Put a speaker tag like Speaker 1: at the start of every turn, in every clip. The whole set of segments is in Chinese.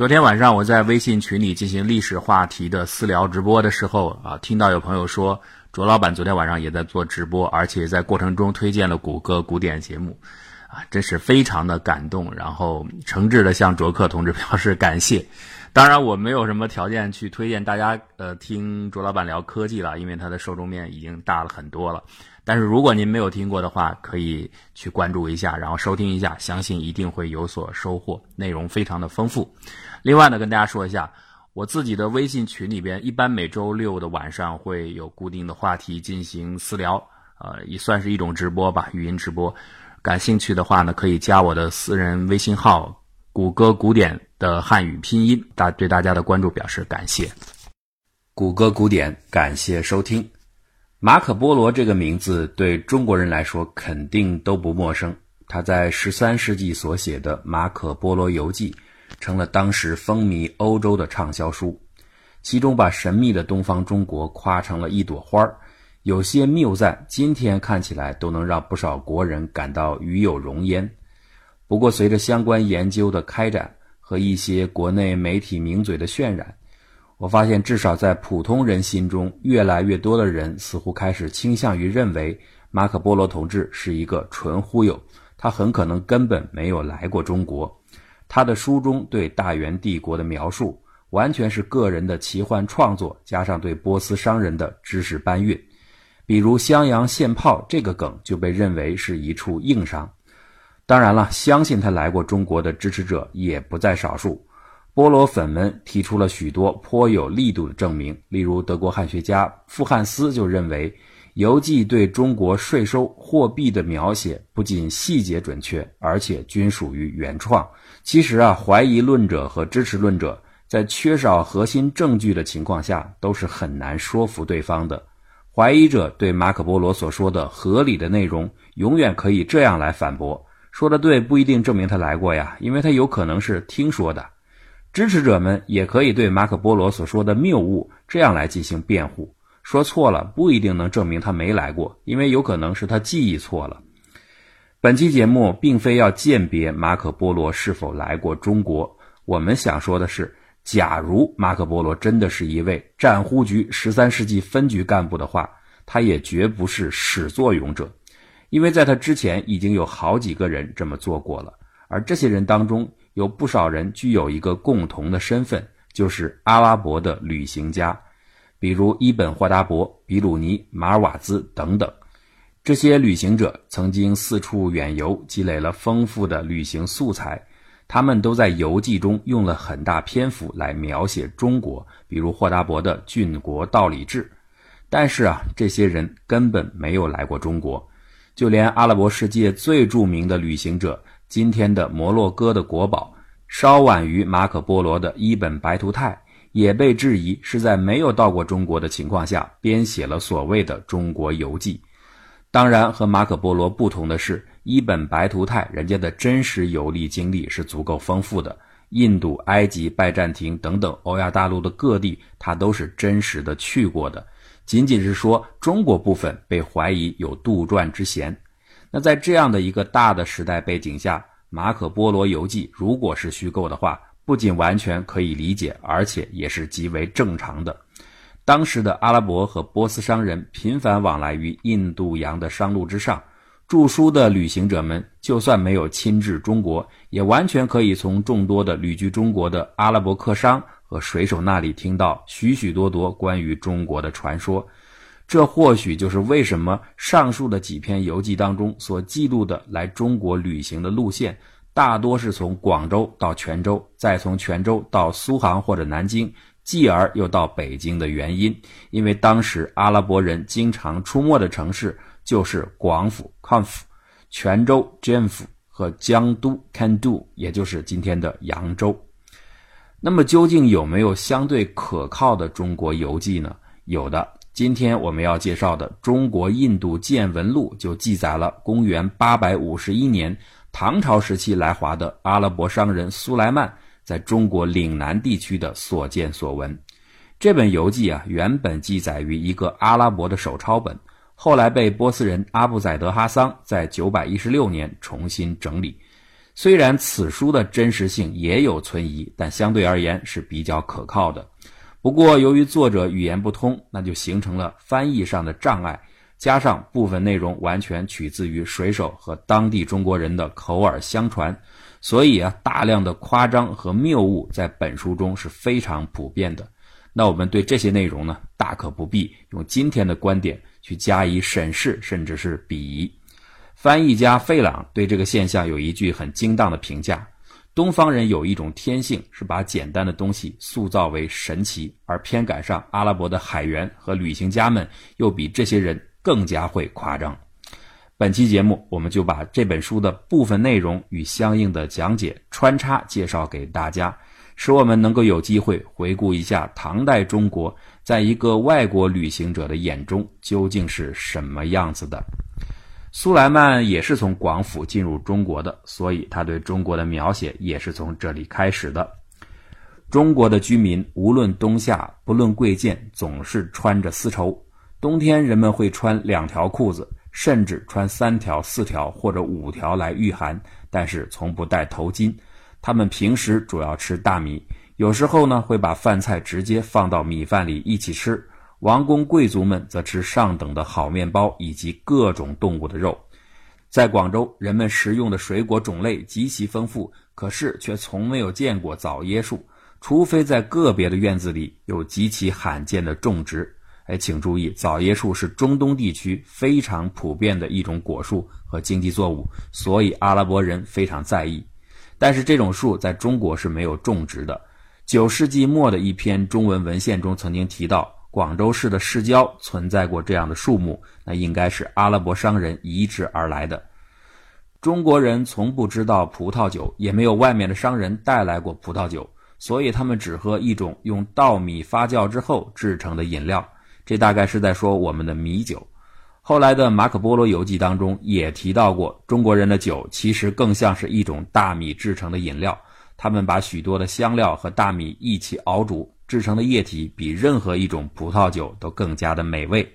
Speaker 1: 昨天晚上我在微信群里进行历史话题的私聊直播的时候啊，听到有朋友说卓老板昨天晚上也在做直播，而且在过程中推荐了谷歌古典节目，啊，真是非常的感动，然后诚挚的向卓克同志表示感谢。当然，我没有什么条件去推荐大家呃听卓老板聊科技了，因为他的受众面已经大了很多了。但是如果您没有听过的话，可以去关注一下，然后收听一下，相信一定会有所收获，内容非常的丰富。另外呢，跟大家说一下，我自己的微信群里边，一般每周六的晚上会有固定的话题进行私聊，呃，也算是一种直播吧，语音直播。感兴趣的话呢，可以加我的私人微信号“谷歌古典”的汉语拼音，大对大家的关注表示感谢。
Speaker 2: 谷歌古典，感谢收听。马可·波罗这个名字对中国人来说肯定都不陌生。他在十三世纪所写的《马可·波罗游记》成了当时风靡欧洲的畅销书，其中把神秘的东方中国夸成了一朵花儿，有些谬赞，今天看起来都能让不少国人感到与有荣焉。不过，随着相关研究的开展和一些国内媒体名嘴的渲染，我发现，至少在普通人心中，越来越多的人似乎开始倾向于认为马可·波罗同志是一个纯忽悠，他很可能根本没有来过中国。他的书中对大元帝国的描述，完全是个人的奇幻创作，加上对波斯商人的知识搬运。比如“襄阳献炮”这个梗，就被认为是一处硬伤。当然了，相信他来过中国的支持者也不在少数。波罗粉们提出了许多颇有力度的证明，例如德国汉学家傅汉斯就认为，游记对中国税收、货币的描写不仅细节准确，而且均属于原创。其实啊，怀疑论者和支持论者在缺少核心证据的情况下，都是很难说服对方的。怀疑者对马可·波罗所说的合理的内容，永远可以这样来反驳：说的对不一定证明他来过呀，因为他有可能是听说的。支持者们也可以对马可·波罗所说的谬误这样来进行辩护：说错了不一定能证明他没来过，因为有可能是他记忆错了。本期节目并非要鉴别马可·波罗是否来过中国，我们想说的是，假如马可·波罗真的是一位战忽局十三世纪分局干部的话，他也绝不是始作俑者，因为在他之前已经有好几个人这么做过了，而这些人当中。有不少人具有一个共同的身份，就是阿拉伯的旅行家，比如伊本·霍达伯、比鲁尼、马尔瓦兹等等。这些旅行者曾经四处远游，积累了丰富的旅行素材。他们都在游记中用了很大篇幅来描写中国，比如霍达伯的《郡国道理志》。但是啊，这些人根本没有来过中国，就连阿拉伯世界最著名的旅行者。今天的摩洛哥的国宝，稍晚于马可·波罗的伊本·白图泰，也被质疑是在没有到过中国的情况下编写了所谓的中国游记。当然，和马可·波罗不同的是，伊本·白图泰人家的真实游历经历是足够丰富的，印度、埃及、拜占庭等等欧亚大陆的各地，他都是真实的去过的。仅仅是说中国部分被怀疑有杜撰之嫌。那在这样的一个大的时代背景下，《马可·波罗游记》如果是虚构的话，不仅完全可以理解，而且也是极为正常的。当时的阿拉伯和波斯商人频繁往来于印度洋的商路之上，著书的旅行者们就算没有亲至中国，也完全可以从众多的旅居中国的阿拉伯客商和水手那里听到许许多多关于中国的传说。这或许就是为什么上述的几篇游记当中所记录的来中国旅行的路线，大多是从广州到泉州，再从泉州到苏杭或者南京，继而又到北京的原因。因为当时阿拉伯人经常出没的城市就是广府 （Conf）、泉州 （Janf） 和江都 （Kandu），也就是今天的扬州。那么，究竟有没有相对可靠的中国游记呢？有的。今天我们要介绍的《中国印度见闻录》就记载了公元851年唐朝时期来华的阿拉伯商人苏莱曼在中国岭南地区的所见所闻。这本游记啊，原本记载于一个阿拉伯的手抄本，后来被波斯人阿布宰德哈桑在916年重新整理。虽然此书的真实性也有存疑，但相对而言是比较可靠的。不过，由于作者语言不通，那就形成了翻译上的障碍。加上部分内容完全取自于水手和当地中国人的口耳相传，所以啊，大量的夸张和谬误在本书中是非常普遍的。那我们对这些内容呢，大可不必用今天的观点去加以审视，甚至是鄙夷。翻译家费朗对这个现象有一句很精当的评价：东方人有一种天性，是把简单的东西塑造为神奇，而偏赶上阿拉伯的海员和旅行家们又比这些人。更加会夸张。本期节目，我们就把这本书的部分内容与相应的讲解穿插介绍给大家，使我们能够有机会回顾一下唐代中国在一个外国旅行者的眼中究竟是什么样子的。苏莱曼也是从广府进入中国的，所以他对中国的描写也是从这里开始的。中国的居民无论冬夏，不论贵贱，总是穿着丝绸。冬天人们会穿两条裤子，甚至穿三条、四条或者五条来御寒，但是从不戴头巾。他们平时主要吃大米，有时候呢会把饭菜直接放到米饭里一起吃。王公贵族们则吃上等的好面包以及各种动物的肉。在广州，人们食用的水果种类极其丰富，可是却从没有见过枣椰树，除非在个别的院子里有极其罕见的种植。哎，请注意，枣椰树是中东地区非常普遍的一种果树和经济作物，所以阿拉伯人非常在意。但是这种树在中国是没有种植的。九世纪末的一篇中文文献中曾经提到，广州市的市郊存在过这样的树木，那应该是阿拉伯商人移植而来的。中国人从不知道葡萄酒，也没有外面的商人带来过葡萄酒，所以他们只喝一种用稻米发酵之后制成的饮料。这大概是在说我们的米酒。后来的《马可波罗游记》当中也提到过，中国人的酒其实更像是一种大米制成的饮料。他们把许多的香料和大米一起熬煮，制成的液体比任何一种葡萄酒都更加的美味。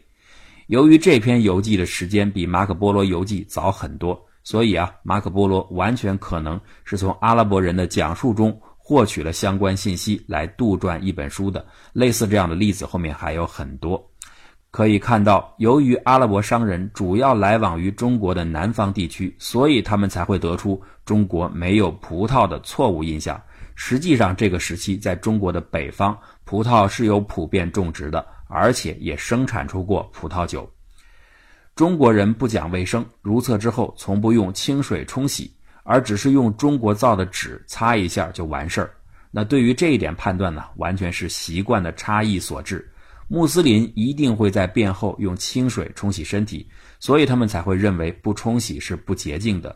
Speaker 2: 由于这篇游记的时间比《马可波罗游记》早很多，所以啊，马可波罗完全可能是从阿拉伯人的讲述中。获取了相关信息来杜撰一本书的类似这样的例子，后面还有很多。可以看到，由于阿拉伯商人主要来往于中国的南方地区，所以他们才会得出中国没有葡萄的错误印象。实际上，这个时期在中国的北方，葡萄是有普遍种植的，而且也生产出过葡萄酒。中国人不讲卫生，如厕之后从不用清水冲洗。而只是用中国造的纸擦一下就完事儿。那对于这一点判断呢，完全是习惯的差异所致。穆斯林一定会在便后用清水冲洗身体，所以他们才会认为不冲洗是不洁净的。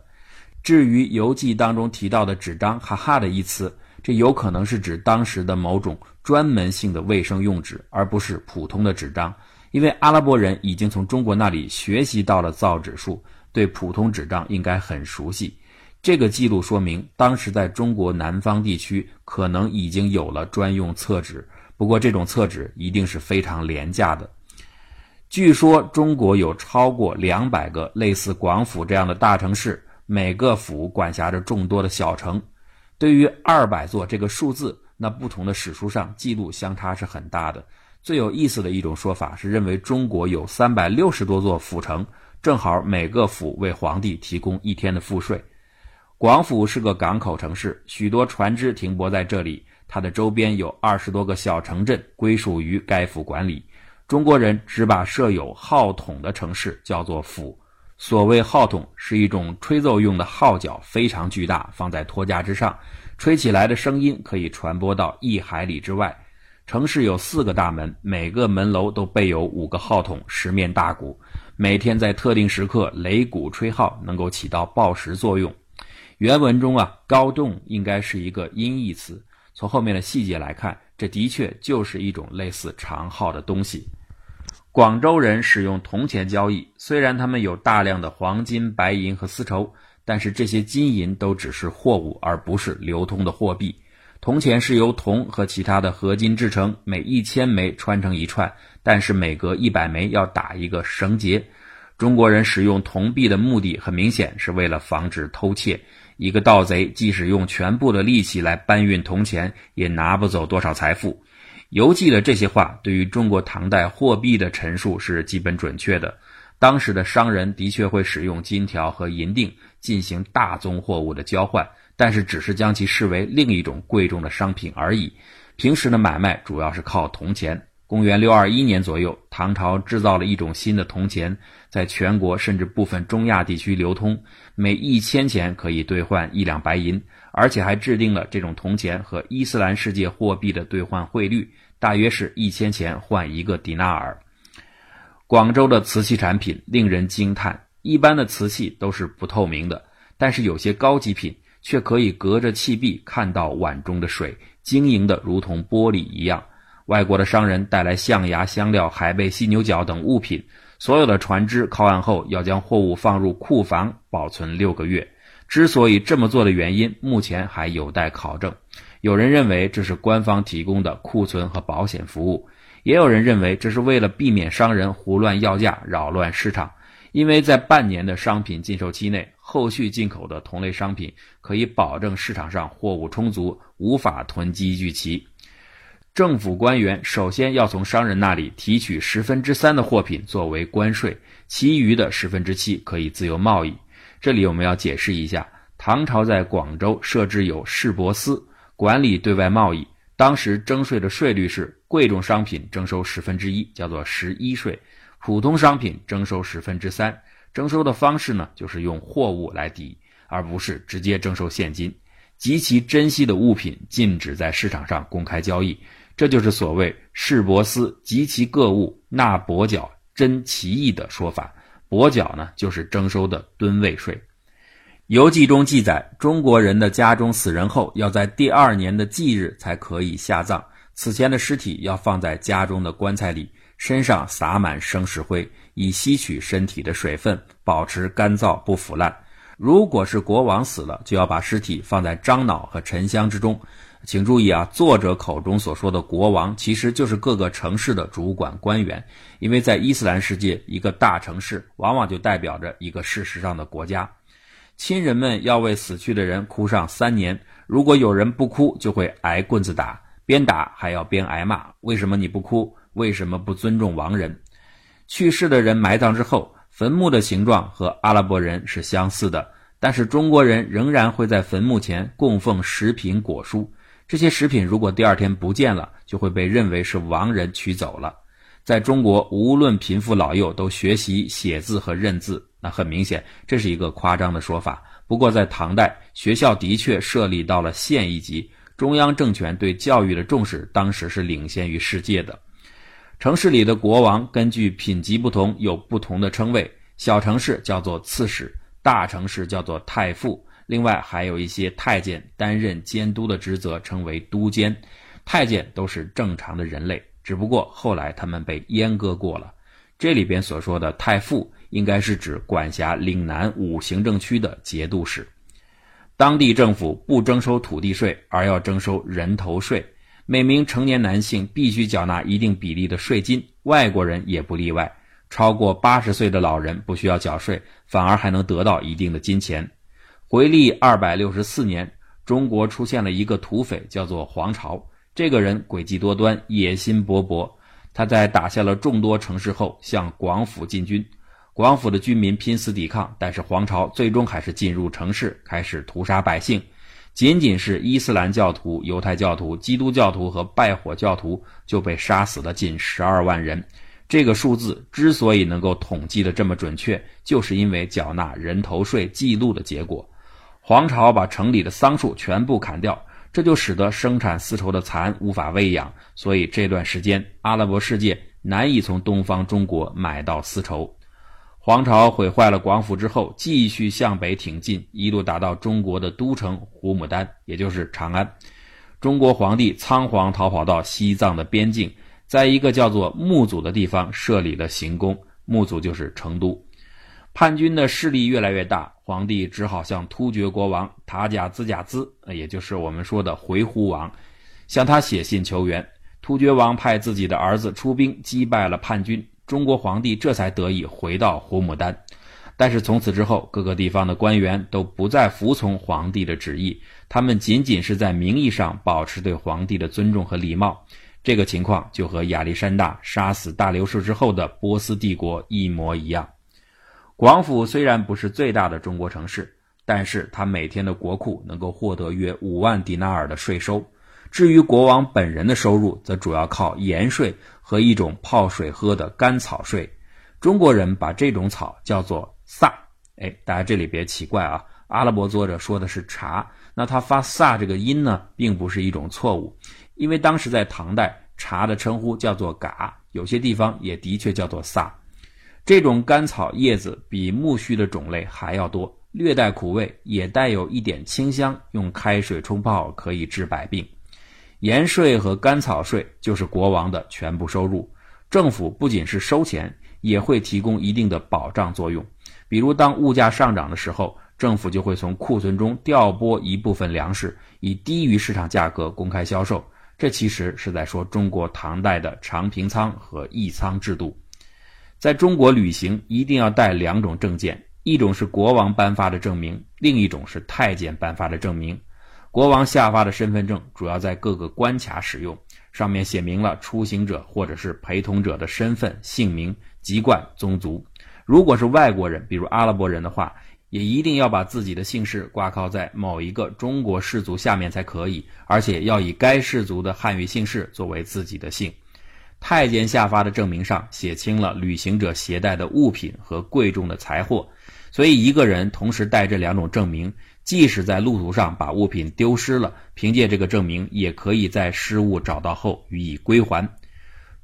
Speaker 2: 至于游记当中提到的纸张“哈哈”的一词，这有可能是指当时的某种专门性的卫生用纸，而不是普通的纸张。因为阿拉伯人已经从中国那里学习到了造纸术，对普通纸张应该很熟悉。这个记录说明，当时在中国南方地区可能已经有了专用厕纸，不过这种厕纸一定是非常廉价的。据说中国有超过两百个类似广府这样的大城市，每个府管辖着众多的小城。对于二百座这个数字，那不同的史书上记录相差是很大的。最有意思的一种说法是认为中国有三百六十多座府城，正好每个府为皇帝提供一天的赋税。广府是个港口城市，许多船只停泊在这里。它的周边有二十多个小城镇，归属于该府管理。中国人只把设有号筒的城市叫做府。所谓号筒，是一种吹奏用的号角，非常巨大，放在托架之上，吹起来的声音可以传播到一海里之外。城市有四个大门，每个门楼都备有五个号筒，十面大鼓，每天在特定时刻擂鼓吹号，能够起到报时作用。原文中啊，高动应该是一个音译词。从后面的细节来看，这的确就是一种类似长号的东西。广州人使用铜钱交易，虽然他们有大量的黄金、白银和丝绸，但是这些金银都只是货物，而不是流通的货币。铜钱是由铜和其他的合金制成，每一千枚穿成一串，但是每隔一百枚要打一个绳结。中国人使用铜币的目的很明显，是为了防止偷窃。一个盗贼即使用全部的力气来搬运铜钱，也拿不走多少财富。游记的这些话对于中国唐代货币的陈述是基本准确的。当时的商人的确会使用金条和银锭进行大宗货物的交换，但是只是将其视为另一种贵重的商品而已。平时的买卖主要是靠铜钱。公元六二一年左右，唐朝制造了一种新的铜钱，在全国甚至部分中亚地区流通，每一千钱可以兑换一两白银，而且还制定了这种铜钱和伊斯兰世界货币的兑换汇率，大约是一千钱换一个迪纳尔。广州的瓷器产品令人惊叹，一般的瓷器都是不透明的，但是有些高级品却可以隔着器壁看到碗中的水，晶莹的如同玻璃一样。外国的商人带来象牙、香料、海贝、犀牛角等物品，所有的船只靠岸后要将货物放入库房保存六个月。之所以这么做的原因，目前还有待考证。有人认为这是官方提供的库存和保险服务，也有人认为这是为了避免商人胡乱要价、扰乱市场。因为在半年的商品禁售期内，后续进口的同类商品可以保证市场上货物充足，无法囤积聚齐。政府官员首先要从商人那里提取十分之三的货品作为关税，其余的十分之七可以自由贸易。这里我们要解释一下，唐朝在广州设置有市舶司，管理对外贸易。当时征税的税率是：贵重商品征收十分之一，叫做十一税；普通商品征收十分之三。征收的方式呢，就是用货物来抵，而不是直接征收现金。极其珍惜的物品禁止在市场上公开交易。这就是所谓“市舶司及其各物纳跛脚，真其意”的说法。跛脚呢，就是征收的吨位税。游记中记载，中国人的家中死人后，要在第二年的忌日才可以下葬。此前的尸体要放在家中的棺材里，身上撒满生石灰，以吸取身体的水分，保持干燥不腐烂。如果是国王死了，就要把尸体放在樟脑和沉香之中。请注意啊，作者口中所说的国王，其实就是各个城市的主管官员。因为在伊斯兰世界，一个大城市往往就代表着一个事实上的国家。亲人们要为死去的人哭上三年，如果有人不哭，就会挨棍子打，边打还要边挨骂。为什么你不哭？为什么不尊重亡人？去世的人埋葬之后，坟墓的形状和阿拉伯人是相似的，但是中国人仍然会在坟墓前供奉食品果蔬。这些食品如果第二天不见了，就会被认为是亡人取走了。在中国，无论贫富老幼都学习写字和认字，那很明显这是一个夸张的说法。不过在唐代，学校的确设立到了县一级，中央政权对教育的重视当时是领先于世界的。城市里的国王根据品级不同有不同的称谓，小城市叫做刺史，大城市叫做太傅。另外还有一些太监担任监督的职责，称为督监。太监都是正常的人类，只不过后来他们被阉割过了。这里边所说的太傅，应该是指管辖岭南五行政区的节度使。当地政府不征收土地税，而要征收人头税。每名成年男性必须缴纳一定比例的税金，外国人也不例外。超过八十岁的老人不需要缴税，反而还能得到一定的金钱。回历二百六十四年，中国出现了一个土匪，叫做黄巢。这个人诡计多端，野心勃勃。他在打下了众多城市后，向广府进军。广府的军民拼死抵抗，但是黄巢最终还是进入城市，开始屠杀百姓。仅仅是伊斯兰教徒、犹太教徒、基督教徒和拜火教徒就被杀死了近十二万人。这个数字之所以能够统计的这么准确，就是因为缴纳人头税记录的结果。黄巢把城里的桑树全部砍掉，这就使得生产丝绸的蚕无法喂养，所以这段时间阿拉伯世界难以从东方中国买到丝绸。黄巢毁坏了广府之后，继续向北挺进，一路打到中国的都城胡牡丹，也就是长安。中国皇帝仓皇逃跑到西藏的边境，在一个叫做木祖的地方设立了行宫，木祖就是成都。叛军的势力越来越大，皇帝只好向突厥国王塔贾兹贾兹，也就是我们说的回鹘王，向他写信求援。突厥王派自己的儿子出兵击败了叛军，中国皇帝这才得以回到胡牡丹。但是从此之后，各个地方的官员都不再服从皇帝的旨意，他们仅仅是在名义上保持对皇帝的尊重和礼貌。这个情况就和亚历山大杀死大流士之后的波斯帝国一模一样。广府虽然不是最大的中国城市，但是它每天的国库能够获得约五万迪纳尔的税收。至于国王本人的收入，则主要靠盐税和一种泡水喝的甘草税。中国人把这种草叫做萨。哎，大家这里别奇怪啊，阿拉伯作者说的是茶，那他发萨这个音呢，并不是一种错误。因为当时在唐代，茶的称呼叫做嘎，有些地方也的确叫做萨。这种甘草叶子比苜蓿的种类还要多，略带苦味，也带有一点清香。用开水冲泡可以治百病。盐税和甘草税就是国王的全部收入。政府不仅是收钱，也会提供一定的保障作用。比如，当物价上涨的时候，政府就会从库存中调拨一部分粮食，以低于市场价格公开销售。这其实是在说中国唐代的长平仓和义仓制度。在中国旅行一定要带两种证件，一种是国王颁发的证明，另一种是太监颁发的证明。国王下发的身份证主要在各个关卡使用，上面写明了出行者或者是陪同者的身份、姓名、籍贯、宗族。如果是外国人，比如阿拉伯人的话。也一定要把自己的姓氏挂靠在某一个中国氏族下面才可以，而且要以该氏族的汉语姓氏作为自己的姓。太监下发的证明上写清了旅行者携带的物品和贵重的财货，所以一个人同时带这两种证明，即使在路途上把物品丢失了，凭借这个证明也可以在失物找到后予以归还。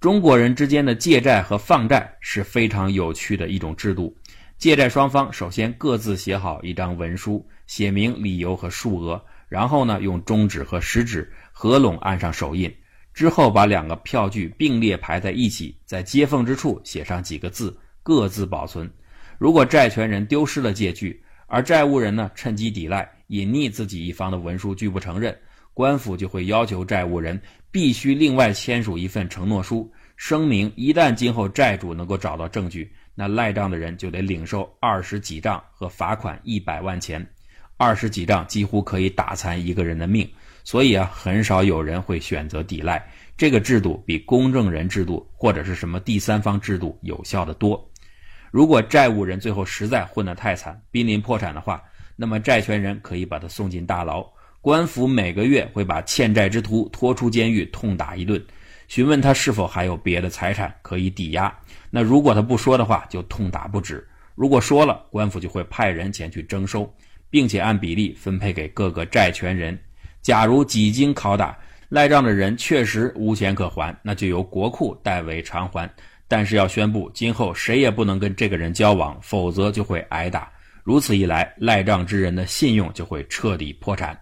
Speaker 2: 中国人之间的借债和放债是非常有趣的一种制度。借债双方首先各自写好一张文书，写明理由和数额，然后呢用中指和食指合拢按上手印，之后把两个票据并列排在一起，在接缝之处写上几个字，各自保存。如果债权人丢失了借据，而债务人呢趁机抵赖，隐匿自己一方的文书拒不承认，官府就会要求债务人必须另外签署一份承诺书，声明一旦今后债主能够找到证据。那赖账的人就得领受二十几账和罚款一百万钱，二十几账几乎可以打残一个人的命，所以啊，很少有人会选择抵赖。这个制度比公证人制度或者是什么第三方制度有效的多。如果债务人最后实在混得太惨，濒临破产的话，那么债权人可以把他送进大牢，官府每个月会把欠债之徒拖出监狱痛打一顿。询问他是否还有别的财产可以抵押，那如果他不说的话，就痛打不止；如果说了，官府就会派人前去征收，并且按比例分配给各个债权人。假如几经拷打，赖账的人确实无钱可还，那就由国库代为偿还。但是要宣布，今后谁也不能跟这个人交往，否则就会挨打。如此一来，赖账之人的信用就会彻底破产。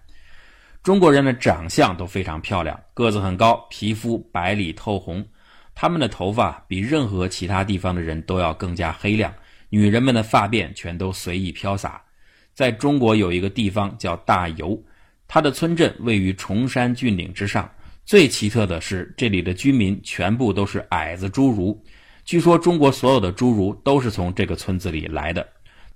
Speaker 2: 中国人的长相都非常漂亮，个子很高，皮肤白里透红，他们的头发比任何其他地方的人都要更加黑亮。女人们的发辫全都随意飘洒。在中国有一个地方叫大油，它的村镇位于崇山峻岭之上。最奇特的是，这里的居民全部都是矮子侏儒。据说中国所有的侏儒都是从这个村子里来的。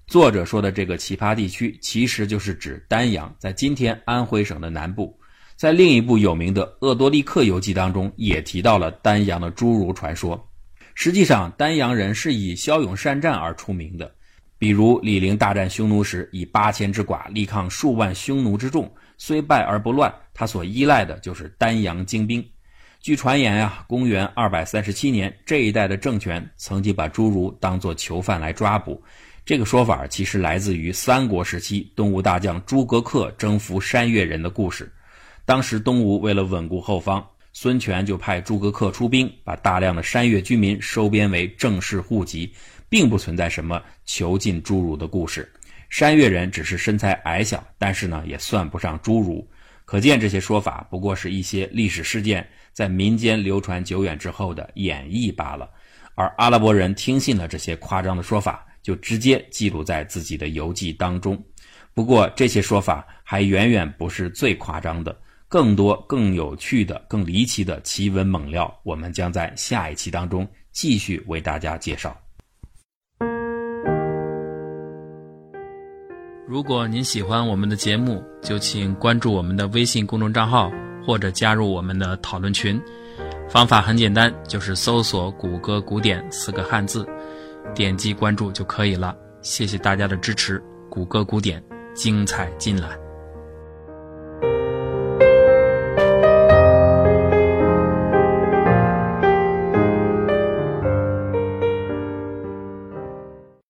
Speaker 2: 作者说的这个奇葩地区，其实就是指丹阳，在今天安徽省的南部。在另一部有名的《鄂多利克游记》当中，也提到了丹阳的侏儒传说。实际上，丹阳人是以骁勇善战而出名的。比如李陵大战匈奴时，以八千之寡力抗数万匈奴之众，虽败而不乱。他所依赖的就是丹阳精兵。据传言呀，公元二百三十七年，这一代的政权曾经把侏儒当作囚犯来抓捕。这个说法其实来自于三国时期东吴大将诸葛恪征服山越人的故事。当时东吴为了稳固后方，孙权就派诸葛恪出兵，把大量的山越居民收编为正式户籍，并不存在什么囚禁侏儒的故事。山越人只是身材矮小，但是呢也算不上侏儒。可见这些说法不过是一些历史事件在民间流传久远之后的演绎罢了。而阿拉伯人听信了这些夸张的说法。就直接记录在自己的游记当中。不过这些说法还远远不是最夸张的，更多更有趣的、更离奇的奇闻猛料，我们将在下一期当中继续为大家介绍。
Speaker 1: 如果您喜欢我们的节目，就请关注我们的微信公众账号，或者加入我们的讨论群。方法很简单，就是搜索“谷歌古典”四个汉字，点击关注就可以了。谢谢大家的支持，谷歌古典精彩尽览。